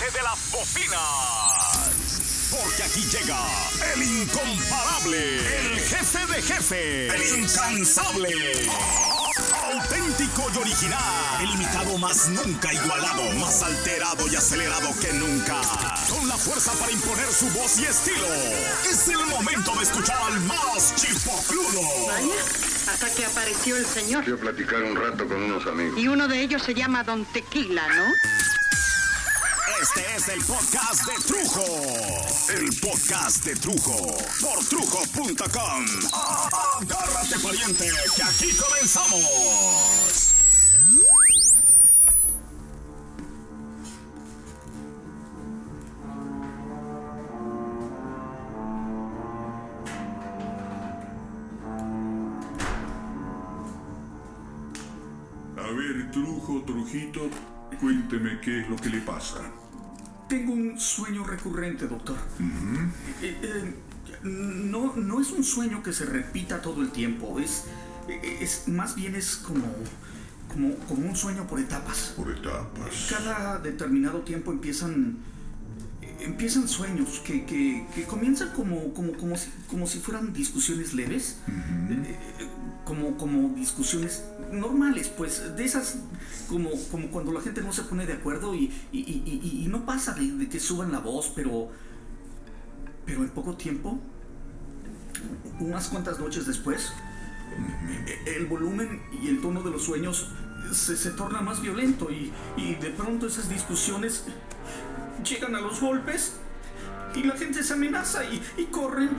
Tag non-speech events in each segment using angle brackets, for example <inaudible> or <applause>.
De las bocinas. Porque aquí llega el incomparable, el jefe de jefe, el incansable. Auténtico y original. El imitado más nunca igualado. Más alterado y acelerado que nunca. Con la fuerza para imponer su voz y estilo. Es el momento de escuchar al más chipocludo. Vaya, hasta que apareció el señor. A platicar un rato con unos amigos. Y uno de ellos se llama Don Tequila, ¿no? Este es el podcast de Trujo. El podcast de Trujo. Por trujo.com. Agárrate, pariente, que aquí comenzamos. A ver, Trujo, Trujito, cuénteme qué es lo que le pasa. Tengo un sueño recurrente, doctor. Eh, eh, no, no es un sueño que se repita todo el tiempo, es, es más bien es como, como, como un sueño por etapas. Por etapas. Cada determinado tiempo empiezan empiezan sueños que, que- que comienzan como, como, como, si, como si fueran discusiones leves, eh, como, como discusiones normales, pues de esas como, como cuando la gente no se pone de acuerdo y, y- y- y- y no pasa de, de que suban la voz, pero, pero en poco tiempo, unas cuantas noches después, el volumen y el tono de los sueños se, se torna más violento y, y de pronto esas discusiones llegan a los golpes y la gente se amenaza y, y corren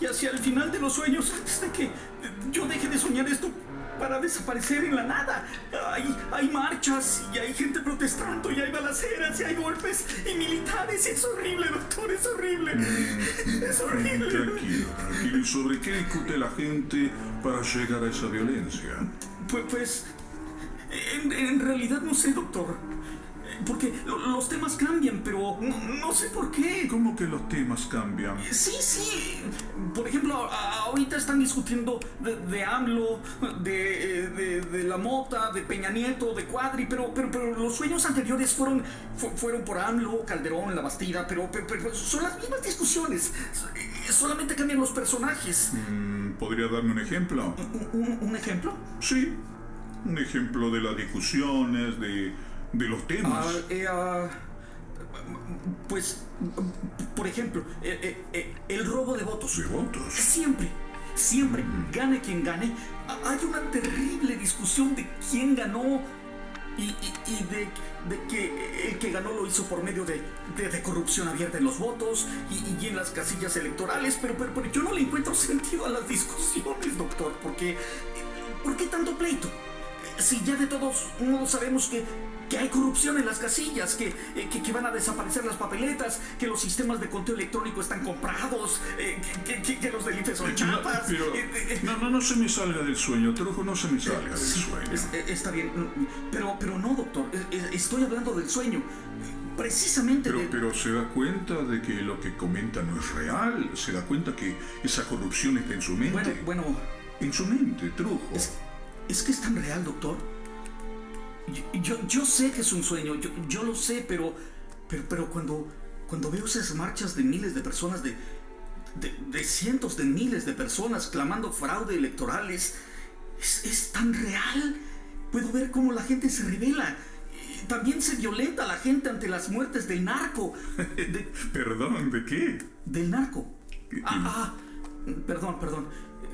y hacia el final de los sueños hasta que yo deje de soñar esto para desaparecer en la nada. Hay, hay marchas y hay gente protestando y hay balaceras y hay golpes y militares. Es horrible, doctor, es horrible. <laughs> Es horrible. Tranquilo, tranquilo. ¿Y sobre qué discute la gente para llegar a esa violencia? Pues, pues en, en realidad no sé, doctor. Porque lo- los temas cambian, pero no, no sé por qué. ¿Cómo que los temas cambian? Sí, sí. Por ejemplo, ahorita están discutiendo de, de AMLO, de, eh, de- de la Mota, de Peña Nieto, de Cuadri, pero, pero, pero los sueños anteriores fueron, fu- fueron por AMLO, Calderón, La Bastida, pero, pero, pero son las mismas discusiones. Solamente cambian los personajes. Mm, ¿Podría darme un ejemplo? ¿Un, un- un ejemplo? Sí, un ejemplo de las discusiones, de, de los temas. Ah, eh, ah, pues, por ejemplo, eh, eh, el robo de votos. De votos. Siempre, siempre, gane quien gane, hay una terrible discusión de quién ganó y, y- y de, de que el que ganó lo hizo por medio de, de- de corrupción abierta en los votos y, y en las casillas electorales, pero, pero, pero yo no le encuentro <laughs> sentido a las discusiones, doctor, porque ¿por qué tanto pleito? Si ya de todos modos sabemos que, que hay corrupción en las casillas, que, eh, que, que van a desaparecer las papeletas, que los sistemas de conteo electrónico están comprados, eh, que, los del IFE son chapas. eh, eh, no, no, no se me salga del sueño, Trujo, no se me salga del Sí, sueño. es- está bien, mm, pero, pero no, doctor, estoy hablando del sueño. Precisamente Pero, de... pero se da cuenta de que lo que comenta no es real, se da cuenta que esa corrupción está en su mente. Bueno, bueno, En su mente, Trujo. es, es que es tan real, doctor. Yo, yo, yo sé que es un sueño, yo, yo lo sé, pero, pero, pero cuando, cuando veo esas marchas de miles de personas, de, de, de cientos de miles de personas clamando fraude electorales, es, es tan real. Puedo ver cómo la gente se revela. Y También se violenta a la gente ante las muertes del narco. De- <laughs> Perdón, ¿de qué? del narco. Ah, ah, perdón, perdón.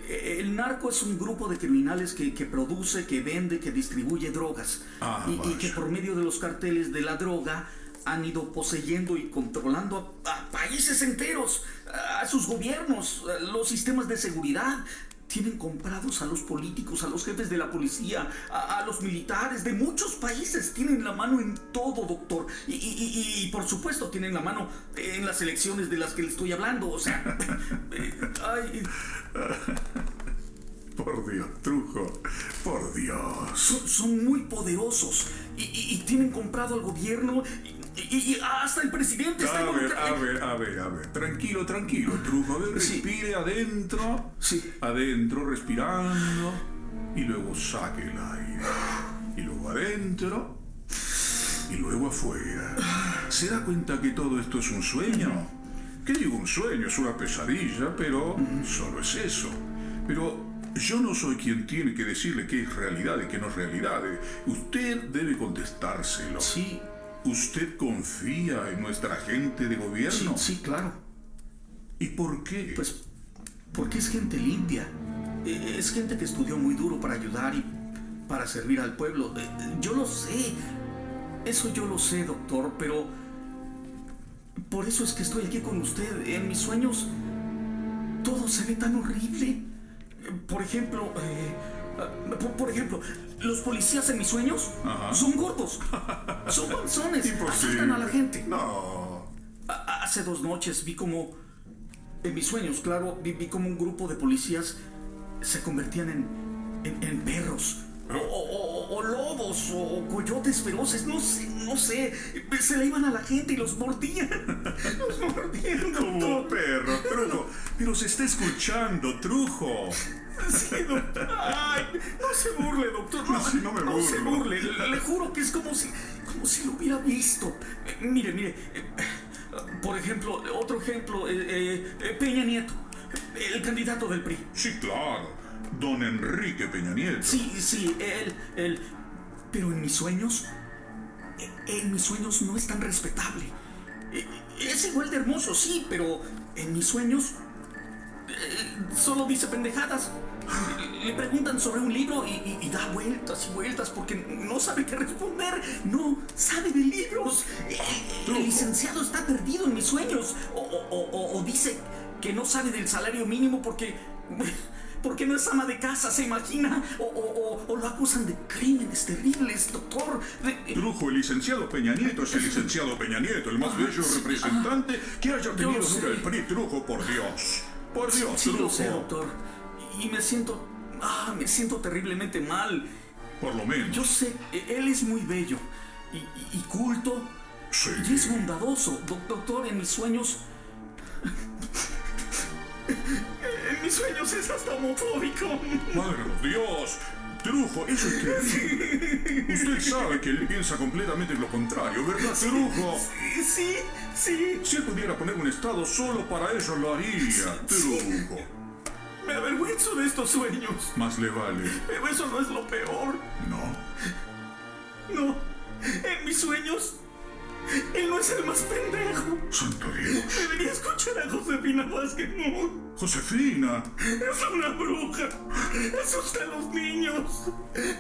Eh, El narco es un grupo de criminales que, que produce, que vende, que distribuye drogas. Ah, y, que por medio de los carteles de la droga han ido poseyendo y controlando a, a países enteros, a sus gobiernos, a los sistemas de seguridad. Tienen comprados a los políticos, a los jefes de la policía, a, a los militares de muchos países. Tienen la mano en todo, doctor. Y, y- y- y, por supuesto tienen la mano en las elecciones de las que le estoy hablando. O sea, <laughs> eh, ay, Por Dios, Trujo, por Dios. son, son muy poderosos y tienen comprado al gobierno y, y- hasta el presidente está A ver, a ver, a ver, a ver. Tranquilo, tranquilo, Trujo. A ver, Sí. respire adentro. Sí. Adentro, respirando. Y luego saque el aire. Y luego adentro. Y luego afuera. ¿Se da cuenta que todo esto es un sueño? ¿Qué digo un sueño? Es una pesadilla, pero solo es eso. Pero yo no soy quien tiene que decirle qué es realidad y qué no es realidad. Usted debe contestárselo. Sí, ¿Usted confía en nuestra gente de sí, gobierno? sí, claro. ¿Y por qué? Pues porque es gente limpia. Eh, Es gente que estudió muy duro para ayudar y para servir al pueblo. Eh, Yo lo sé. Eso yo lo sé, doctor, pero por eso es que estoy aquí con usted. En mis sueños todo se ve tan horrible. Por ejemplo, eh, por, ejemplo, los policías en mis sueños Ajá. son gordos, son panzones, <laughs> asaltan a la gente. No. Hace dos noches vi como, en mis sueños, claro, vi, vi como un grupo de policías se convertían en, en, en perros. O, o- lobos, o coyotes feroces, no sé, no sé. Se le iban a la gente y los mordían. <laughs> Los mordían, doctor. perro, trujo. Pero se está escuchando, trujo. Sí, doctor. Ay, no se burle, doctor. No, sí, no me se burlo. burle. Le, le juro que es como si, como si lo hubiera visto. Eh, mire, mire. eh, por ejemplo, otro ejemplo, eh, eh, Peña Nieto, el candidato del PRI. Sí, claro. Don Enrique Peña Nieto. Sí, sí, él, él. Pero en mis sueños, en mis sueños no es tan respetable. Eh, Es igual de hermoso, sí, pero en mis sueños eh, solo dice pendejadas. Le preguntan sobre un libro y, y- y da vueltas y vueltas porque no sabe qué responder. No sabe de libros. El licenciado está perdido en mis sueños. O, o- o- o dice que no sabe del salario mínimo porque. Porque no es ama de casa, se imagina. O, o- o- o lo acusan de crímenes terribles, doctor. De- Trujo, el licenciado Peña Nieto es el licenciado Peña Nieto, el más bello sí, representante que haya tenido lo nunca el PRI. Trujo, por Dios. Por Dios, Sí, lo trujo. sé, doctor. Y me siento. Ah, me siento terriblemente mal. Por lo menos. Yo sé, e- él es muy bello y, y- y culto Sí. y es bondadoso. Doc- doctor, en mis sueños. Mis sueños es hasta homofóbico. Madre de Dios. Trujo, eso es terrible. Usted sabe que él piensa completamente lo contrario, ¿verdad, Trujo? Sí, sí, sí. Si él pudiera poner un estado solo para ello, lo haría. Trujo. Me avergüenzo de estos sueños. Más le vale. Pero eso no es lo peor. No. No. En mis sueños. Él no es el más pendejo. Santo Dios. Debería escuchar a Josefina Vázquez. No. Josefina. Es una bruja. Asusta a los niños.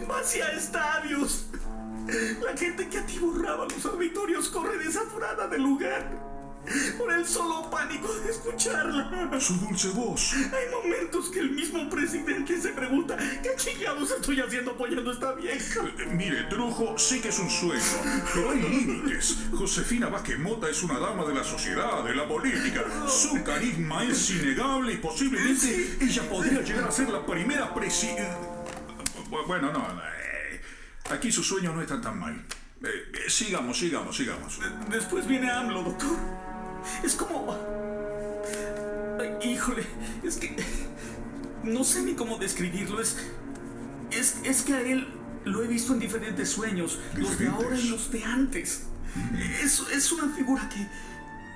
Vacía estadios. La gente que atiborraba los auditorios corre desaforada del lugar. Por el solo pánico de escucharla. Su dulce voz. Hay momentos que el mismo presidente se pregunta ¿Qué chingados estoy haciendo apoyando a esta vieja? Eh, Mire, Trujo, sí que es un sueño, pero hay límites. Josefina Vázquez Mota es una dama de la sociedad, de la política. Su carisma es innegable y posiblemente ella podría llegar a ser la primera presi... eh, Bueno, no, eh, aquí sus sueños no están tan mal. Eh, sigamos, sigamos, sigamos. Después viene AMLO, doctor. Es como. Ay, híjole, es que. No sé ni cómo describirlo. Es. Es, es que a él lo he visto en diferentes sueños. Los de ahora y los de antes. Es, es una figura que.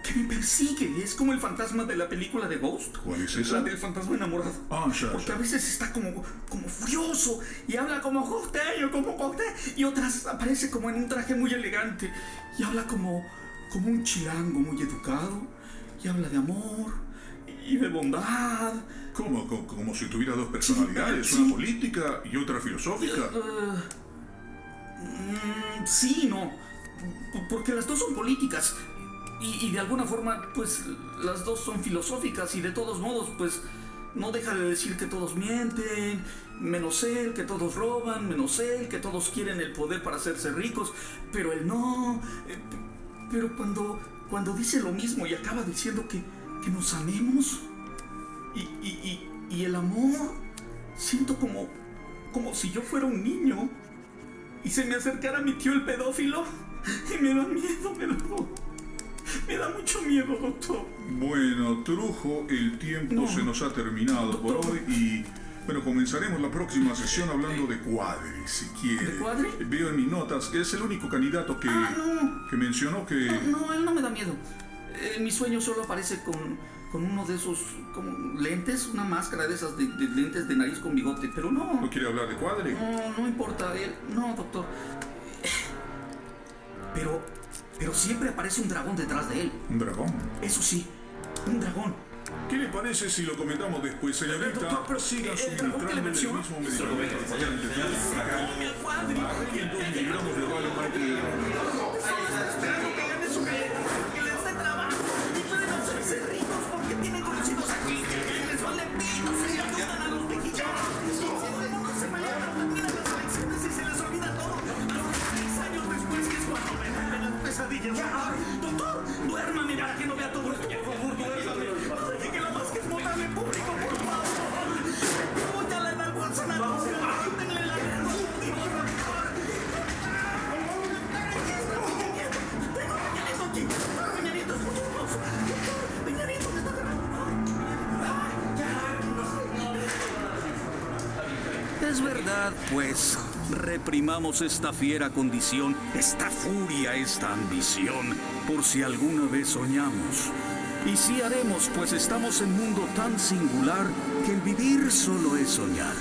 que me persigue. Es como el fantasma de la película de Ghost. ¿Cuál es esa? La del fantasma enamorado. Ah, Porque a veces está como, como furioso y habla como costeño, como costeño. Y otras aparece como en un traje muy elegante y habla como, como un chilango muy educado. Y habla de amor y de bondad. ¿Cómo? Co- Como si tuviera dos personalidades, Sí. una política y otra filosófica. Eh, mm, sí, no. Porque las dos son políticas. Y, y de alguna forma, pues las dos son filosóficas. Y de todos modos, pues no deja de decir que todos mienten. Menos él, que todos roban. Menos él, que todos quieren el poder para hacerse ricos. Pero él no. Eh, Pero cuando, cuando dice lo mismo y acaba diciendo que, que nos amemos. Y, y- y- y el amor. Siento como, como si yo fuera un niño y se me acercara mi tío el pedófilo y me da miedo, me da, me da mucho miedo, doctor. Bueno, Trujo, el tiempo No. se nos ha terminado por hoy y Bueno, comenzaremos la próxima sesión hablando de Cuadri, si quiere. ¿De Cuadri? Veo en mis notas que es el único candidato que, Ah, no. que mencionó que... No, él no me da miedo. Eh, mi sueño solo aparece con, con uno de esos como lentes, una máscara de esas de, de lentes de nariz con bigote, pero no. ¿No quiere hablar de Cuadri? No, no importa, él. No, doctor. Pero, pero siempre aparece un dragón detrás de él. Un dragón. Eso sí, un dragón. ¿Qué le parece si lo comentamos después, señorita? Doctor, pero el que el menciono- mismo medicamento. Doctor, duérmame para que no pues. Reprimamos esta fiera condición, esta furia, esta ambición, por si alguna vez soñamos. Y sí haremos, pues estamos en un mundo tan singular que el vivir solo es soñar.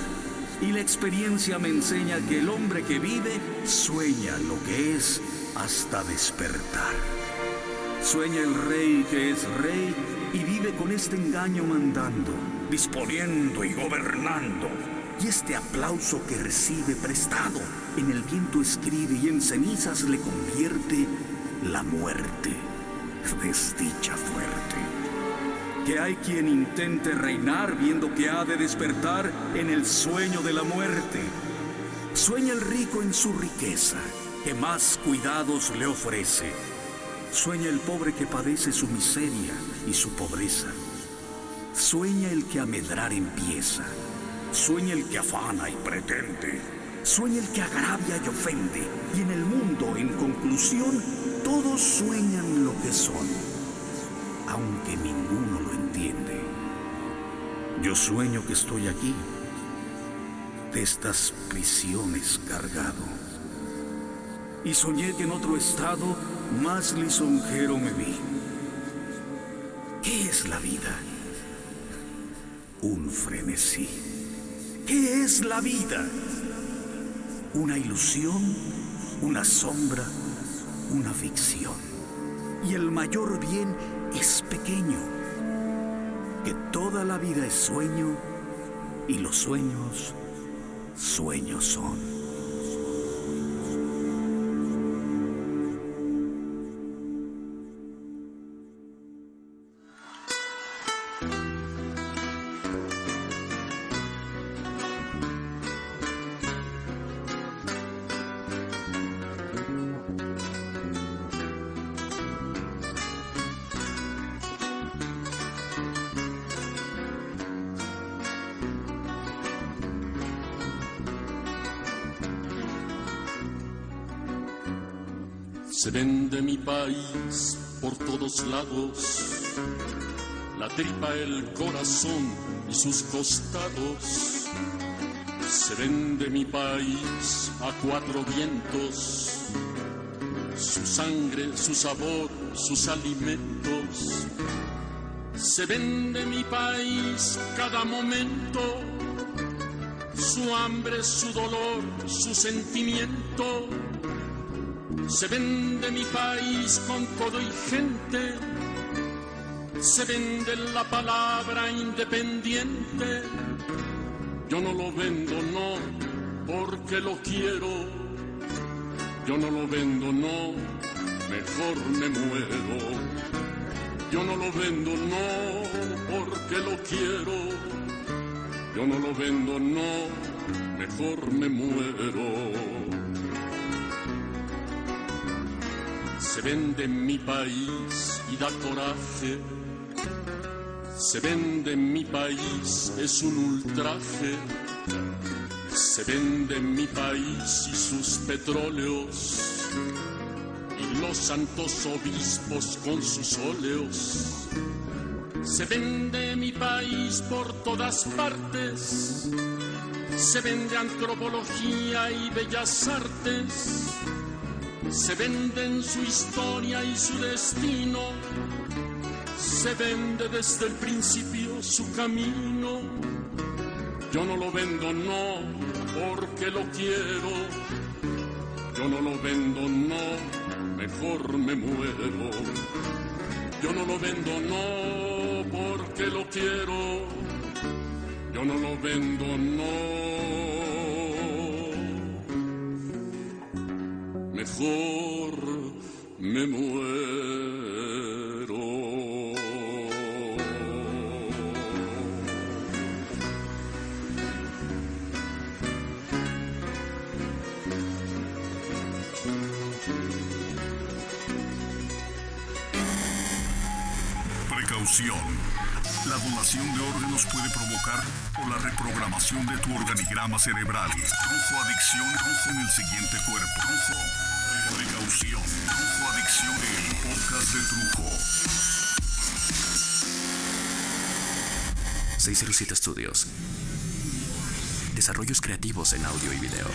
Y la experiencia me enseña que el hombre que vive sueña lo que es hasta despertar. Sueña el rey que es rey y vive con este engaño mandando, disponiendo y gobernando. Y este aplauso que recibe prestado, en el viento escribe y en cenizas le convierte la muerte. Desdicha fuerte. Que hay quien intente reinar viendo que ha de despertar en el sueño de la muerte. Sueña el rico en su riqueza, que más cuidados le ofrece. Sueña el pobre que padece su miseria y su pobreza. Sueña el que a medrar empieza. Sueña el que afana y pretende. Sueña el que agravia y ofende. Y en el mundo, en conclusión, todos sueñan lo que son, aunque ninguno lo entiende. Yo sueño que estoy aquí, de estas prisiones cargado. Y soñé que en otro estado más lisonjero me vi. ¿Qué es la vida? Un frenesí. ¿Qué es la vida? Una ilusión, una sombra, una ficción. Y el mayor bien es pequeño. Que toda la vida es sueño y los sueños, sueños son. Se vende mi país por todos lados, la tripa, el corazón y sus costados. Se vende mi país a cuatro vientos, su sangre, su sabor, sus alimentos. Se vende mi país cada momento, su hambre, su dolor, su sentimiento. Se vende mi país con todo y gente. Se vende la palabra independiente. Yo no lo vendo, no, porque lo quiero. Yo no lo vendo, no, mejor me muero. Yo no lo vendo, no, porque lo quiero. Yo no lo vendo, no, mejor me muero. Se vende en mi país y da coraje. Se vende en mi país, es un ultraje. Se vende en mi país y sus petróleos. Y los santos obispos con sus óleos. Se vende mi país por todas partes Se vende antropología y bellas artes. Se venden su historia y su destino. Se vende desde el principio su camino. Yo no lo vendo, no, porque lo quiero. Yo no lo vendo, no, mejor me muero. Yo no lo vendo, no, porque lo quiero. Yo no lo vendo, no. Mejor me muero. Precaución. La donación de órganos puede provocar o la reprogramación de tu organigrama cerebral. Trujo Adicción, Trujo en el siguiente cuerpo. Trujo. Precaución. Trujo Adicción, el podcast de Trujo. 607 Studios. Desarrollos creativos en audio y video.